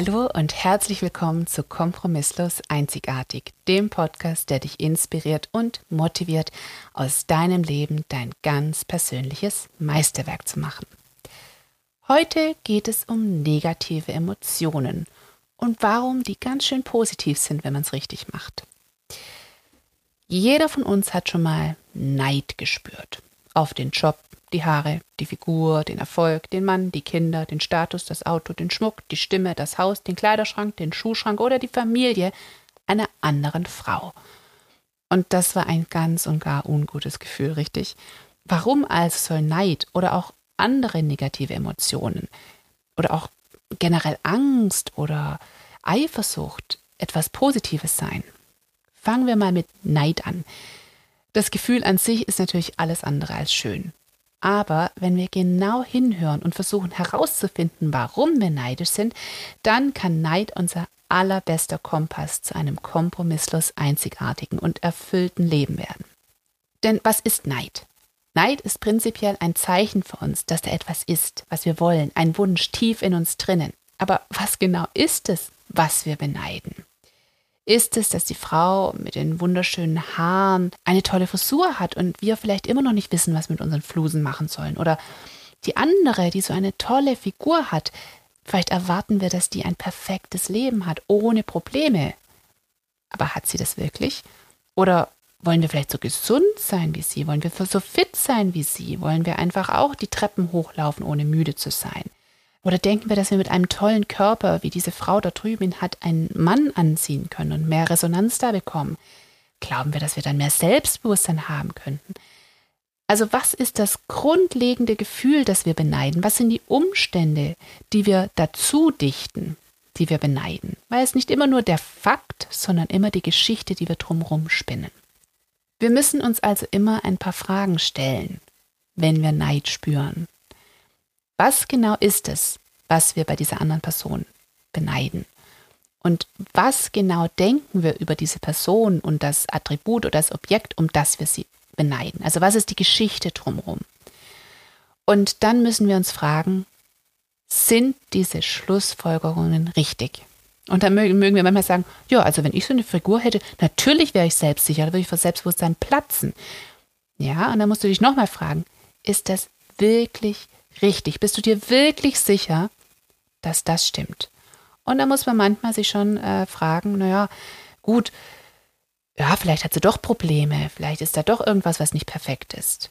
Hallo und herzlich willkommen zu Kompromisslos Einzigartig, dem Podcast, der dich inspiriert und motiviert, aus deinem Leben dein ganz persönliches Meisterwerk zu machen. Heute geht es um negative Emotionen und warum die ganz schön positiv sind, wenn man es richtig macht. Jeder von uns hat schon mal Neid gespürt auf den Job, die Haare, die Figur, den Erfolg, den Mann, die Kinder, den Status, das Auto, den Schmuck, die Stimme, das Haus, den Kleiderschrank, den Schuhschrank oder die Familie einer anderen Frau. Und das war ein ganz und gar ungutes Gefühl, richtig? Warum also soll Neid oder auch andere negative Emotionen oder auch generell Angst oder Eifersucht etwas Positives sein? Fangen wir mal mit Neid an. Das Gefühl an sich ist natürlich alles andere als schön. Aber wenn wir genau hinhören und versuchen herauszufinden, warum wir neidisch sind, dann kann Neid unser allerbester Kompass zu einem kompromisslos einzigartigen und erfüllten Leben werden. Denn was ist Neid? Neid ist prinzipiell ein Zeichen für uns, dass da etwas ist, was wir wollen, ein Wunsch tief in uns drinnen. Aber was genau ist es, was wir beneiden? Ist es, dass die Frau mit den wunderschönen Haaren eine tolle Frisur hat und wir vielleicht immer noch nicht wissen, was wir mit unseren Flusen machen sollen? Oder die andere, die so eine tolle Figur hat, vielleicht erwarten wir, dass die ein perfektes Leben hat, ohne Probleme. Aber hat sie das wirklich? Oder wollen wir vielleicht so gesund sein wie sie? Wollen wir so fit sein wie sie? Wollen wir einfach auch die Treppen hochlaufen, ohne müde zu sein? Oder denken wir, dass wir mit einem tollen Körper, wie diese Frau da drüben hat, einen Mann anziehen können und mehr Resonanz da bekommen? Glauben wir, dass wir dann mehr Selbstbewusstsein haben könnten? Also was ist das grundlegende Gefühl, das wir beneiden? Was sind die Umstände, die wir dazu dichten, die wir beneiden? Weil es nicht immer nur der Fakt, sondern immer die Geschichte, die wir drumherum spinnen. Wir müssen uns also immer ein paar Fragen stellen, wenn wir Neid spüren. Was genau ist es, was wir bei dieser anderen Person beneiden? Und was genau denken wir über diese Person und das Attribut oder das Objekt, um das wir sie beneiden? Also was ist die Geschichte drumherum? Und dann müssen wir uns fragen, sind diese Schlussfolgerungen richtig? Und dann mögen, mögen wir manchmal sagen, ja, also wenn ich so eine Figur hätte, natürlich wäre ich selbstsicher, da würde ich vor Selbstbewusstsein platzen. Ja, und dann musst du dich nochmal fragen, ist das wirklich richtig? Bist du dir wirklich sicher, dass das stimmt? Und da muss man manchmal sich schon äh, fragen, naja, gut, ja, vielleicht hat sie doch Probleme, vielleicht ist da doch irgendwas, was nicht perfekt ist.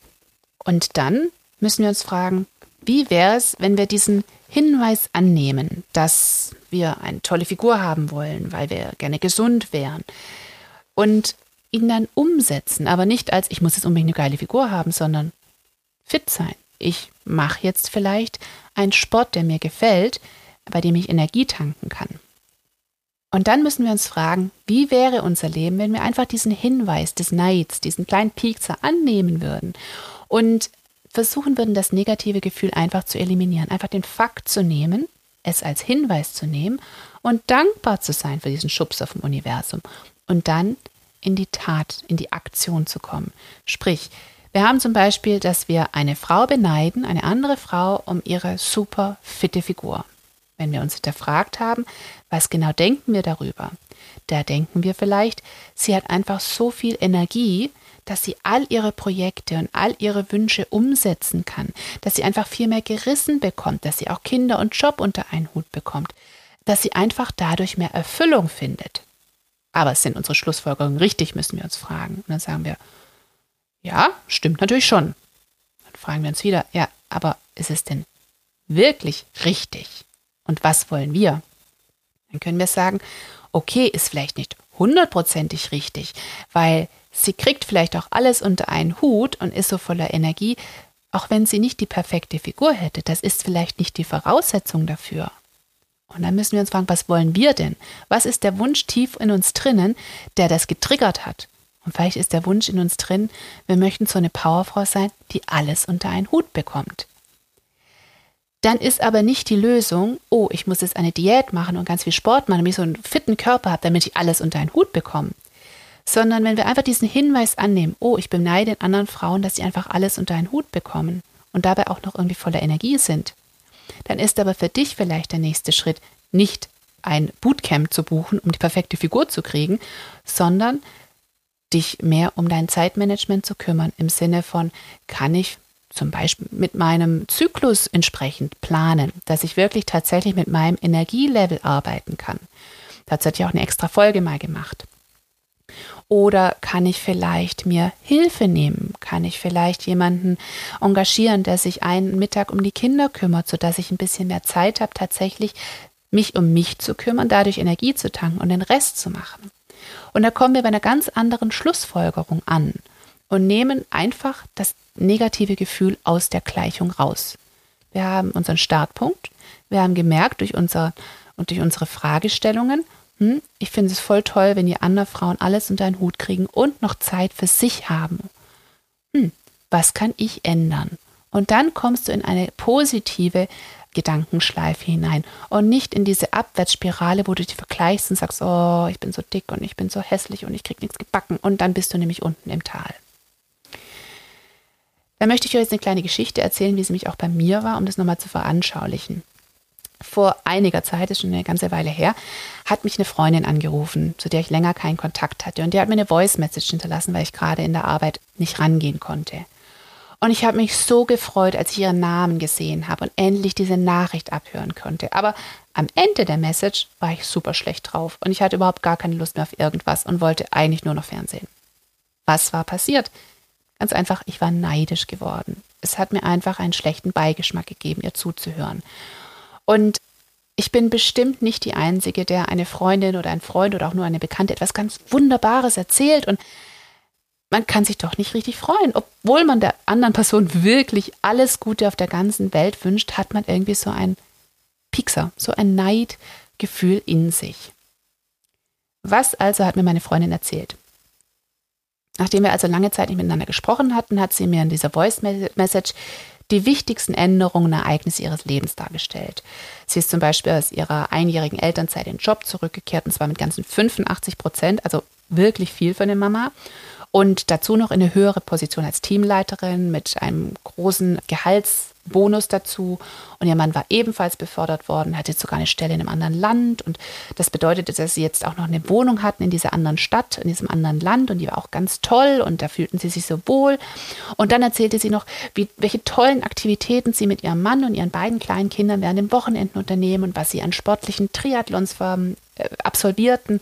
Und dann müssen wir uns fragen, wie wäre es, wenn wir diesen Hinweis annehmen, dass wir eine tolle Figur haben wollen, weil wir gerne gesund wären und ihn dann umsetzen, aber nicht als ich muss jetzt unbedingt eine geile Figur haben, sondern fit sein, ich mache jetzt vielleicht einen Sport, der mir gefällt, bei dem ich Energie tanken kann. Und dann müssen wir uns fragen, wie wäre unser Leben, wenn wir einfach diesen Hinweis des Neids, diesen kleinen Piekser annehmen würden und versuchen würden, das negative Gefühl einfach zu eliminieren, einfach den Fakt zu nehmen, es als Hinweis zu nehmen und dankbar zu sein für diesen Schubser vom Universum und dann in die Tat, in die Aktion zu kommen. Sprich, wir haben zum Beispiel, dass wir eine Frau beneiden, eine andere Frau, um ihre super fitte Figur. Wenn wir uns hinterfragt haben, was genau denken wir darüber? Da denken wir vielleicht, sie hat einfach so viel Energie, dass sie all ihre Projekte und all ihre Wünsche umsetzen kann, dass sie einfach viel mehr gerissen bekommt, dass sie auch Kinder und Job unter einen Hut bekommt, dass sie einfach dadurch mehr Erfüllung findet. Aber sind unsere Schlussfolgerungen richtig, müssen wir uns fragen. Und dann sagen wir, ja, stimmt natürlich schon. Dann fragen wir uns wieder, ja, aber ist es denn wirklich richtig? Und was wollen wir? Dann können wir sagen, okay, ist vielleicht nicht hundertprozentig richtig, weil sie kriegt vielleicht auch alles unter einen Hut und ist so voller Energie, auch wenn sie nicht die perfekte Figur hätte. Das ist vielleicht nicht die Voraussetzung dafür. Und dann müssen wir uns fragen, was wollen wir denn? Was ist der Wunsch tief in uns drinnen, der das getriggert hat? Und vielleicht ist der Wunsch in uns drin, wir möchten so eine Powerfrau sein, die alles unter einen Hut bekommt. Dann ist aber nicht die Lösung, oh, ich muss jetzt eine Diät machen und ganz viel Sport machen, damit ich so einen fitten Körper habe, damit ich alles unter einen Hut bekomme. Sondern wenn wir einfach diesen Hinweis annehmen, oh, ich beneide den anderen Frauen, dass sie einfach alles unter einen Hut bekommen und dabei auch noch irgendwie voller Energie sind, dann ist aber für dich vielleicht der nächste Schritt nicht ein Bootcamp zu buchen, um die perfekte Figur zu kriegen, sondern dich mehr um dein Zeitmanagement zu kümmern, im Sinne von, kann ich zum Beispiel mit meinem Zyklus entsprechend planen, dass ich wirklich tatsächlich mit meinem Energielevel arbeiten kann. Dazu hat ja auch eine extra Folge mal gemacht. Oder kann ich vielleicht mir Hilfe nehmen? Kann ich vielleicht jemanden engagieren, der sich einen Mittag um die Kinder kümmert, sodass ich ein bisschen mehr Zeit habe, tatsächlich mich um mich zu kümmern, dadurch Energie zu tanken und den Rest zu machen? Und da kommen wir bei einer ganz anderen Schlussfolgerung an und nehmen einfach das negative Gefühl aus der Gleichung raus. Wir haben unseren Startpunkt, wir haben gemerkt durch unser und durch unsere Fragestellungen, hm, ich finde es voll toll, wenn die anderen Frauen alles unter einen Hut kriegen und noch Zeit für sich haben. Hm, was kann ich ändern? Und dann kommst du in eine positive Gedankenschleife hinein und nicht in diese Abwärtsspirale, wo du dich vergleichst und sagst, oh, ich bin so dick und ich bin so hässlich und ich krieg nichts gebacken und dann bist du nämlich unten im Tal. Da möchte ich euch jetzt eine kleine Geschichte erzählen, wie es nämlich auch bei mir war, um das nochmal zu veranschaulichen. Vor einiger Zeit, ist schon eine ganze Weile her, hat mich eine Freundin angerufen, zu der ich länger keinen Kontakt hatte. Und die hat mir eine Voice Message hinterlassen, weil ich gerade in der Arbeit nicht rangehen konnte. Und ich habe mich so gefreut, als ich ihren Namen gesehen habe und endlich diese Nachricht abhören konnte. Aber am Ende der Message war ich super schlecht drauf und ich hatte überhaupt gar keine Lust mehr auf irgendwas und wollte eigentlich nur noch Fernsehen. Was war passiert? Ganz einfach, ich war neidisch geworden. Es hat mir einfach einen schlechten Beigeschmack gegeben, ihr zuzuhören. Und ich bin bestimmt nicht die Einzige, der eine Freundin oder ein Freund oder auch nur eine Bekannte etwas ganz Wunderbares erzählt und man kann sich doch nicht richtig freuen. Obwohl man der anderen Person wirklich alles Gute auf der ganzen Welt wünscht, hat man irgendwie so ein Piekser, so ein Neidgefühl in sich. Was also hat mir meine Freundin erzählt? Nachdem wir also lange Zeit nicht miteinander gesprochen hatten, hat sie mir in dieser Voice Message die wichtigsten Änderungen und Ereignisse ihres Lebens dargestellt. Sie ist zum Beispiel aus ihrer einjährigen Elternzeit in den Job zurückgekehrt, und zwar mit ganzen 85 Prozent, also wirklich viel für eine Mama und dazu noch in eine höhere Position als Teamleiterin mit einem großen Gehaltsbonus dazu. Und ihr Mann war ebenfalls befördert worden, hatte sogar eine Stelle in einem anderen Land. Und das bedeutete, dass sie jetzt auch noch eine Wohnung hatten in dieser anderen Stadt, in diesem anderen Land. Und die war auch ganz toll und da fühlten sie sich so wohl. Und dann erzählte sie noch, wie, welche tollen Aktivitäten sie mit ihrem Mann und ihren beiden kleinen Kindern während den Wochenenden unternehmen und was sie an sportlichen Triathlons äh, absolvierten.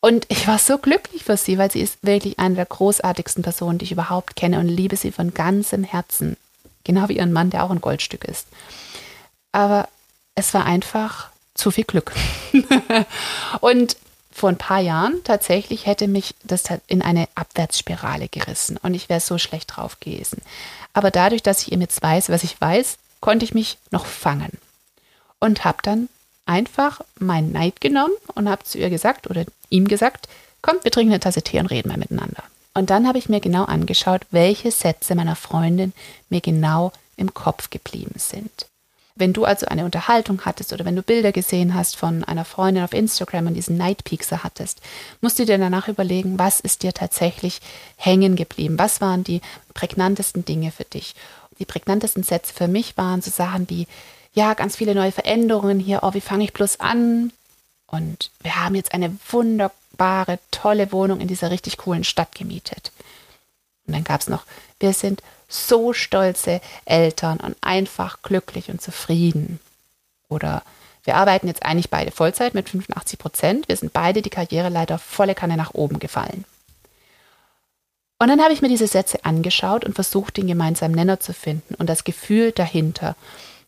Und ich war so glücklich für sie, weil sie ist wirklich eine der großartigsten Personen, die ich überhaupt kenne und liebe sie von ganzem Herzen. Genau wie ihren Mann, der auch ein Goldstück ist. Aber es war einfach zu viel Glück. und vor ein paar Jahren tatsächlich hätte mich das in eine Abwärtsspirale gerissen und ich wäre so schlecht drauf gewesen. Aber dadurch, dass ich eben jetzt weiß, was ich weiß, konnte ich mich noch fangen und habe dann einfach meinen Neid genommen und habe zu ihr gesagt oder ihm gesagt, komm, wir trinken eine Tasse Tee und reden mal miteinander. Und dann habe ich mir genau angeschaut, welche Sätze meiner Freundin mir genau im Kopf geblieben sind. Wenn du also eine Unterhaltung hattest oder wenn du Bilder gesehen hast von einer Freundin auf Instagram und diesen Neidpiekser hattest, musst du dir danach überlegen, was ist dir tatsächlich hängen geblieben? Was waren die prägnantesten Dinge für dich? Die prägnantesten Sätze für mich waren so Sachen wie, ja, ganz viele neue Veränderungen hier. Oh, wie fange ich bloß an? Und wir haben jetzt eine wunderbare, tolle Wohnung in dieser richtig coolen Stadt gemietet. Und dann gab es noch, wir sind so stolze Eltern und einfach glücklich und zufrieden. Oder wir arbeiten jetzt eigentlich beide Vollzeit mit 85 Prozent. Wir sind beide die Karriere leider volle Kanne nach oben gefallen. Und dann habe ich mir diese Sätze angeschaut und versucht, den gemeinsamen Nenner zu finden und das Gefühl dahinter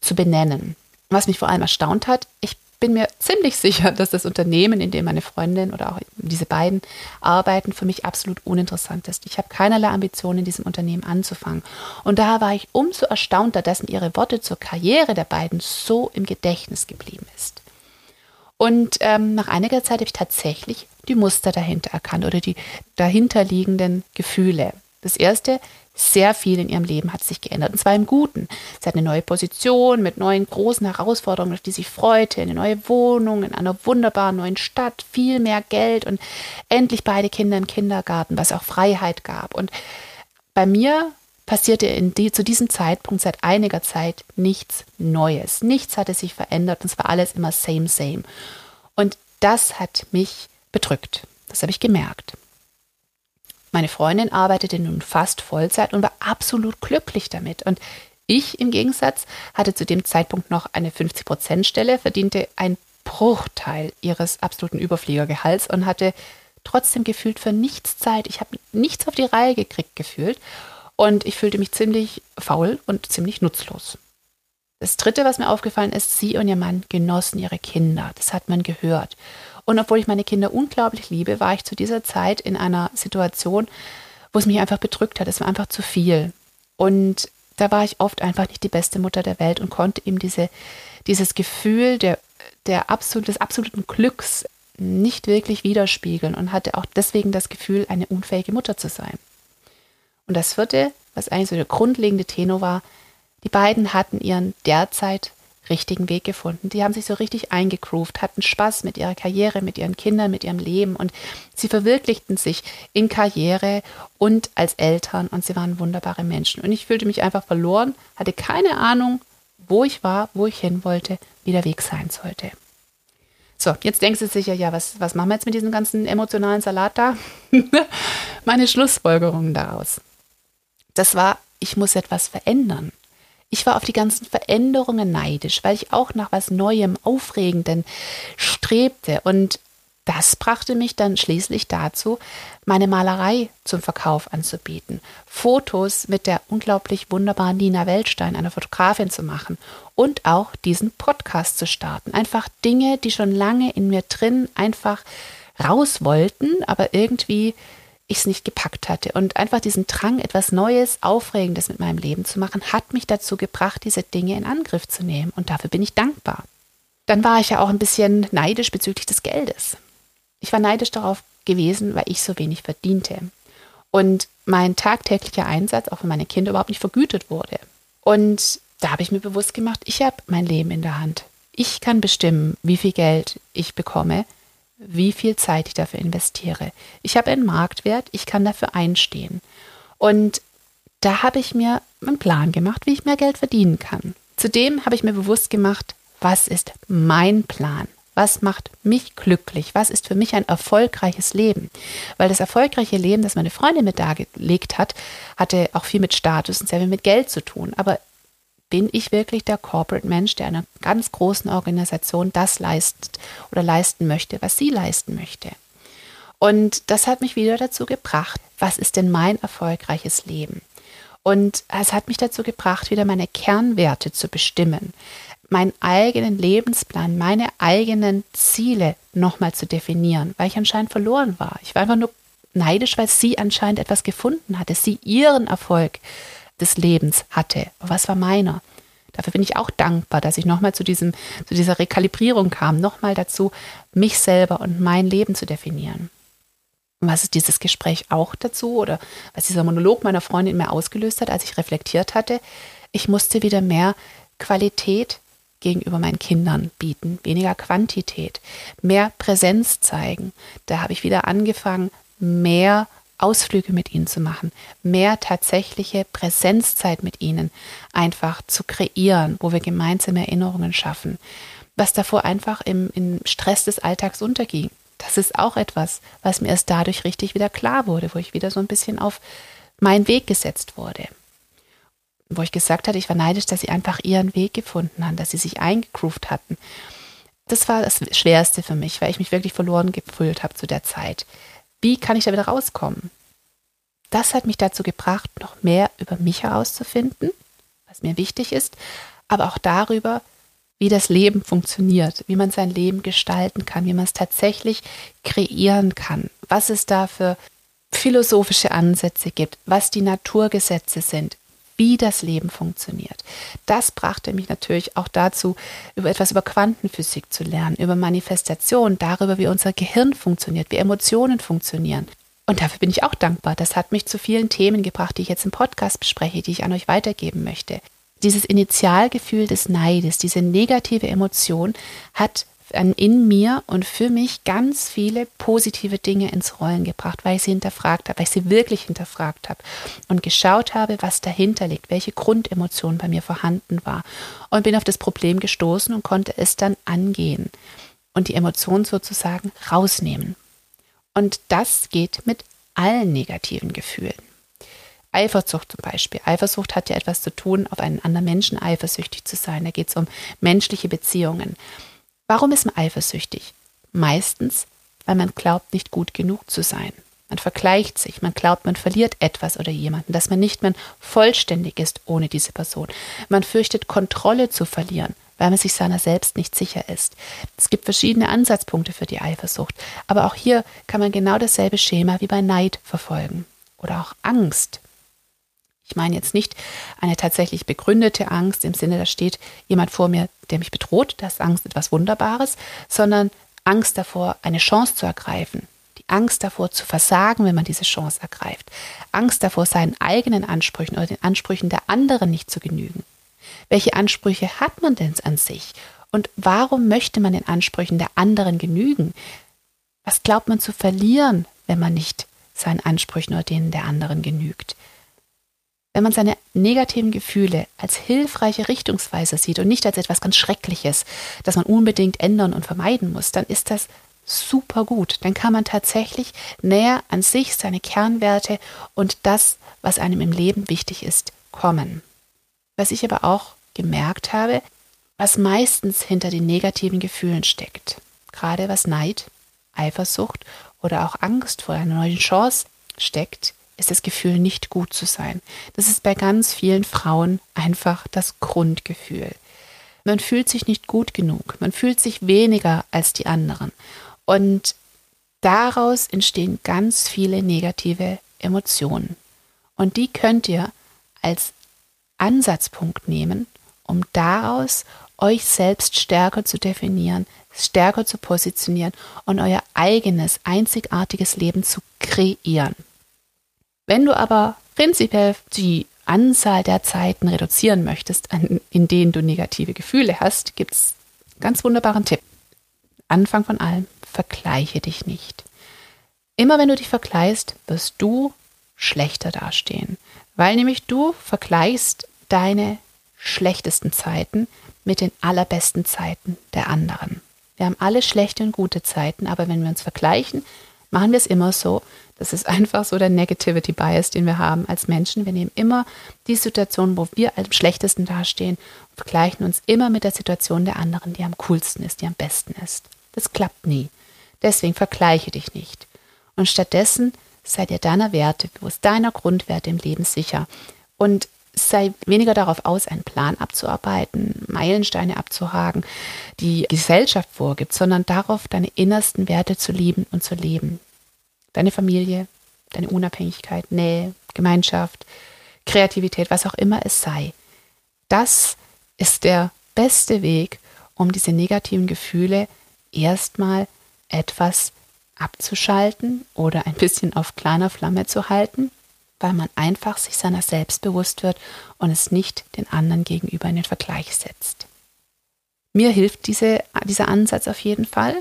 zu benennen. Was mich vor allem erstaunt hat, ich bin mir ziemlich sicher, dass das Unternehmen, in dem meine Freundin oder auch diese beiden arbeiten, für mich absolut uninteressant ist. Ich habe keinerlei Ambitionen, in diesem Unternehmen anzufangen. Und da war ich umso erstaunter, mir ihre Worte zur Karriere der beiden so im Gedächtnis geblieben ist. Und ähm, nach einiger Zeit habe ich tatsächlich die Muster dahinter erkannt oder die dahinterliegenden Gefühle. Das erste, sehr viel in ihrem Leben hat sich geändert, und zwar im Guten. Sie hat eine neue Position mit neuen großen Herausforderungen, auf die sie freute, eine neue Wohnung in einer wunderbaren neuen Stadt, viel mehr Geld und endlich beide Kinder im Kindergarten, was auch Freiheit gab. Und bei mir passierte in die, zu diesem Zeitpunkt seit einiger Zeit nichts Neues. Nichts hatte sich verändert und es war alles immer same, same. Und das hat mich bedrückt. Das habe ich gemerkt. Meine Freundin arbeitete nun fast Vollzeit und war absolut glücklich damit. Und ich im Gegensatz hatte zu dem Zeitpunkt noch eine 50-Prozent-Stelle, verdiente ein Bruchteil ihres absoluten Überfliegergehalts und hatte trotzdem gefühlt für nichts Zeit. Ich habe nichts auf die Reihe gekriegt gefühlt und ich fühlte mich ziemlich faul und ziemlich nutzlos. Das Dritte, was mir aufgefallen ist, sie und ihr Mann genossen ihre Kinder. Das hat man gehört. Und obwohl ich meine Kinder unglaublich liebe, war ich zu dieser Zeit in einer Situation, wo es mich einfach bedrückt hat. Es war einfach zu viel. Und da war ich oft einfach nicht die beste Mutter der Welt und konnte ihm diese, dieses Gefühl der, der absolut, des absoluten Glücks nicht wirklich widerspiegeln und hatte auch deswegen das Gefühl, eine unfähige Mutter zu sein. Und das vierte, was eigentlich so der grundlegende Tenor war, die beiden hatten ihren derzeit richtigen Weg gefunden. Die haben sich so richtig eingegroovt, hatten Spaß mit ihrer Karriere, mit ihren Kindern, mit ihrem Leben und sie verwirklichten sich in Karriere und als Eltern und sie waren wunderbare Menschen. Und ich fühlte mich einfach verloren, hatte keine Ahnung, wo ich war, wo ich hin wollte, wie der Weg sein sollte. So, jetzt denkst du sicher, ja, was, was machen wir jetzt mit diesem ganzen emotionalen Salat da? Meine Schlussfolgerung daraus. Das war, ich muss etwas verändern. Ich war auf die ganzen Veränderungen neidisch, weil ich auch nach was Neuem, Aufregenden strebte. Und das brachte mich dann schließlich dazu, meine Malerei zum Verkauf anzubieten, Fotos mit der unglaublich wunderbaren Nina Weltstein, einer Fotografin, zu machen und auch diesen Podcast zu starten. Einfach Dinge, die schon lange in mir drin einfach raus wollten, aber irgendwie ich es nicht gepackt hatte. Und einfach diesen Drang, etwas Neues, Aufregendes mit meinem Leben zu machen, hat mich dazu gebracht, diese Dinge in Angriff zu nehmen. Und dafür bin ich dankbar. Dann war ich ja auch ein bisschen neidisch bezüglich des Geldes. Ich war neidisch darauf gewesen, weil ich so wenig verdiente. Und mein tagtäglicher Einsatz auch für meine Kinder überhaupt nicht vergütet wurde. Und da habe ich mir bewusst gemacht, ich habe mein Leben in der Hand. Ich kann bestimmen, wie viel Geld ich bekomme, wie viel Zeit ich dafür investiere. Ich habe einen Marktwert, ich kann dafür einstehen. Und da habe ich mir einen Plan gemacht, wie ich mehr Geld verdienen kann. Zudem habe ich mir bewusst gemacht, was ist mein Plan? Was macht mich glücklich? Was ist für mich ein erfolgreiches Leben? Weil das erfolgreiche Leben, das meine Freundin mir dargelegt hat, hatte auch viel mit Status und sehr viel mit Geld zu tun. Aber bin ich wirklich der Corporate Mensch, der einer ganz großen Organisation das leistet oder leisten möchte, was sie leisten möchte. Und das hat mich wieder dazu gebracht, was ist denn mein erfolgreiches Leben? Und es hat mich dazu gebracht, wieder meine Kernwerte zu bestimmen, meinen eigenen Lebensplan, meine eigenen Ziele nochmal zu definieren, weil ich anscheinend verloren war. Ich war einfach nur neidisch, weil sie anscheinend etwas gefunden hatte, sie ihren Erfolg des Lebens hatte. Was war meiner? Dafür bin ich auch dankbar, dass ich nochmal zu, zu dieser Rekalibrierung kam, nochmal dazu, mich selber und mein Leben zu definieren. Und was ist dieses Gespräch auch dazu oder was dieser Monolog meiner Freundin mir ausgelöst hat, als ich reflektiert hatte? Ich musste wieder mehr Qualität gegenüber meinen Kindern bieten, weniger Quantität, mehr Präsenz zeigen. Da habe ich wieder angefangen, mehr Ausflüge mit ihnen zu machen, mehr tatsächliche Präsenzzeit mit ihnen einfach zu kreieren, wo wir gemeinsame Erinnerungen schaffen, was davor einfach im, im Stress des Alltags unterging. Das ist auch etwas, was mir erst dadurch richtig wieder klar wurde, wo ich wieder so ein bisschen auf meinen Weg gesetzt wurde. Wo ich gesagt hatte, ich war neidisch, dass sie einfach ihren Weg gefunden haben, dass sie sich eingegroovt hatten. Das war das Schwerste für mich, weil ich mich wirklich verloren gefühlt habe zu der Zeit. Wie kann ich da wieder rauskommen? Das hat mich dazu gebracht, noch mehr über mich herauszufinden, was mir wichtig ist, aber auch darüber, wie das Leben funktioniert, wie man sein Leben gestalten kann, wie man es tatsächlich kreieren kann, was es da für philosophische Ansätze gibt, was die Naturgesetze sind, wie das Leben funktioniert. Das brachte mich natürlich auch dazu, über etwas über Quantenphysik zu lernen, über Manifestation, darüber, wie unser Gehirn funktioniert, wie Emotionen funktionieren. Und dafür bin ich auch dankbar. Das hat mich zu vielen Themen gebracht, die ich jetzt im Podcast bespreche, die ich an euch weitergeben möchte. Dieses Initialgefühl des Neides, diese negative Emotion hat in mir und für mich ganz viele positive Dinge ins Rollen gebracht, weil ich sie hinterfragt habe, weil ich sie wirklich hinterfragt habe und geschaut habe, was dahinter liegt, welche Grundemotion bei mir vorhanden war und bin auf das Problem gestoßen und konnte es dann angehen. und die Emotion sozusagen rausnehmen. Und das geht mit allen negativen Gefühlen. Eifersucht zum Beispiel. Eifersucht hat ja etwas zu tun, auf einen anderen Menschen eifersüchtig zu sein. Da geht es um menschliche Beziehungen. Warum ist man eifersüchtig? Meistens, weil man glaubt, nicht gut genug zu sein. Man vergleicht sich, man glaubt, man verliert etwas oder jemanden, dass man nicht mehr vollständig ist ohne diese Person. Man fürchtet, Kontrolle zu verlieren, weil man sich seiner selbst nicht sicher ist. Es gibt verschiedene Ansatzpunkte für die Eifersucht, aber auch hier kann man genau dasselbe Schema wie bei Neid verfolgen oder auch Angst. Ich meine jetzt nicht eine tatsächlich begründete Angst im Sinne, da steht jemand vor mir, der mich bedroht, das ist Angst etwas Wunderbares, sondern Angst davor, eine Chance zu ergreifen, die Angst davor zu versagen, wenn man diese Chance ergreift, Angst davor, seinen eigenen Ansprüchen oder den Ansprüchen der anderen nicht zu genügen. Welche Ansprüche hat man denn an sich? Und warum möchte man den Ansprüchen der anderen genügen? Was glaubt man zu verlieren, wenn man nicht seinen Ansprüchen oder denen der anderen genügt? Wenn man seine negativen Gefühle als hilfreiche Richtungsweiser sieht und nicht als etwas ganz Schreckliches, das man unbedingt ändern und vermeiden muss, dann ist das super gut. Dann kann man tatsächlich näher an sich, seine Kernwerte und das, was einem im Leben wichtig ist, kommen. Was ich aber auch gemerkt habe, was meistens hinter den negativen Gefühlen steckt, gerade was Neid, Eifersucht oder auch Angst vor einer neuen Chance steckt, ist das Gefühl, nicht gut zu sein. Das ist bei ganz vielen Frauen einfach das Grundgefühl. Man fühlt sich nicht gut genug, man fühlt sich weniger als die anderen. Und daraus entstehen ganz viele negative Emotionen. Und die könnt ihr als Ansatzpunkt nehmen, um daraus euch selbst stärker zu definieren, stärker zu positionieren und euer eigenes, einzigartiges Leben zu kreieren. Wenn du aber prinzipiell die Anzahl der Zeiten reduzieren möchtest, in denen du negative Gefühle hast, gibt es ganz wunderbaren Tipp. Anfang von allem, vergleiche dich nicht. Immer wenn du dich vergleichst, wirst du schlechter dastehen, weil nämlich du vergleichst deine schlechtesten Zeiten mit den allerbesten Zeiten der anderen. Wir haben alle schlechte und gute Zeiten, aber wenn wir uns vergleichen, machen wir es immer so, das ist einfach so der Negativity Bias, den wir haben als Menschen. Wir nehmen immer die Situation, wo wir am schlechtesten dastehen und vergleichen uns immer mit der Situation der anderen, die am coolsten ist, die am besten ist. Das klappt nie. Deswegen vergleiche dich nicht. Und stattdessen sei dir deiner Werte bewusst, deiner Grundwerte im Leben sicher. Und sei weniger darauf aus, einen Plan abzuarbeiten, Meilensteine abzuhaken, die Gesellschaft vorgibt, sondern darauf, deine innersten Werte zu lieben und zu leben deine Familie, deine Unabhängigkeit, Nähe, Gemeinschaft, Kreativität, was auch immer es sei. Das ist der beste Weg, um diese negativen Gefühle erstmal etwas abzuschalten oder ein bisschen auf kleiner Flamme zu halten, weil man einfach sich seiner selbst bewusst wird und es nicht den anderen gegenüber in den Vergleich setzt. Mir hilft diese, dieser Ansatz auf jeden Fall.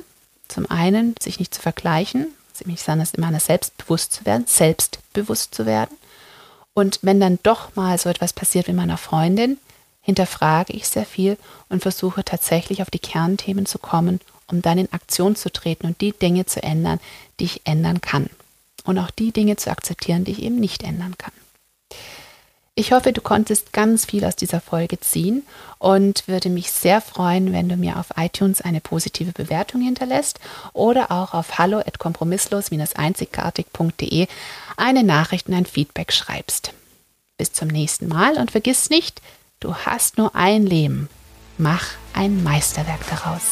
Zum einen, sich nicht zu vergleichen, ziemlich sein, das immer selbstbewusst zu werden, selbstbewusst zu werden. Und wenn dann doch mal so etwas passiert wie meiner Freundin, hinterfrage ich sehr viel und versuche tatsächlich auf die Kernthemen zu kommen, um dann in Aktion zu treten und die Dinge zu ändern, die ich ändern kann. Und auch die Dinge zu akzeptieren, die ich eben nicht ändern kann. Ich hoffe, du konntest ganz viel aus dieser Folge ziehen und würde mich sehr freuen, wenn du mir auf iTunes eine positive Bewertung hinterlässt oder auch auf hallo@kompromisslos-einzigartig.de eine Nachricht und ein Feedback schreibst. Bis zum nächsten Mal und vergiss nicht, du hast nur ein Leben. Mach ein Meisterwerk daraus.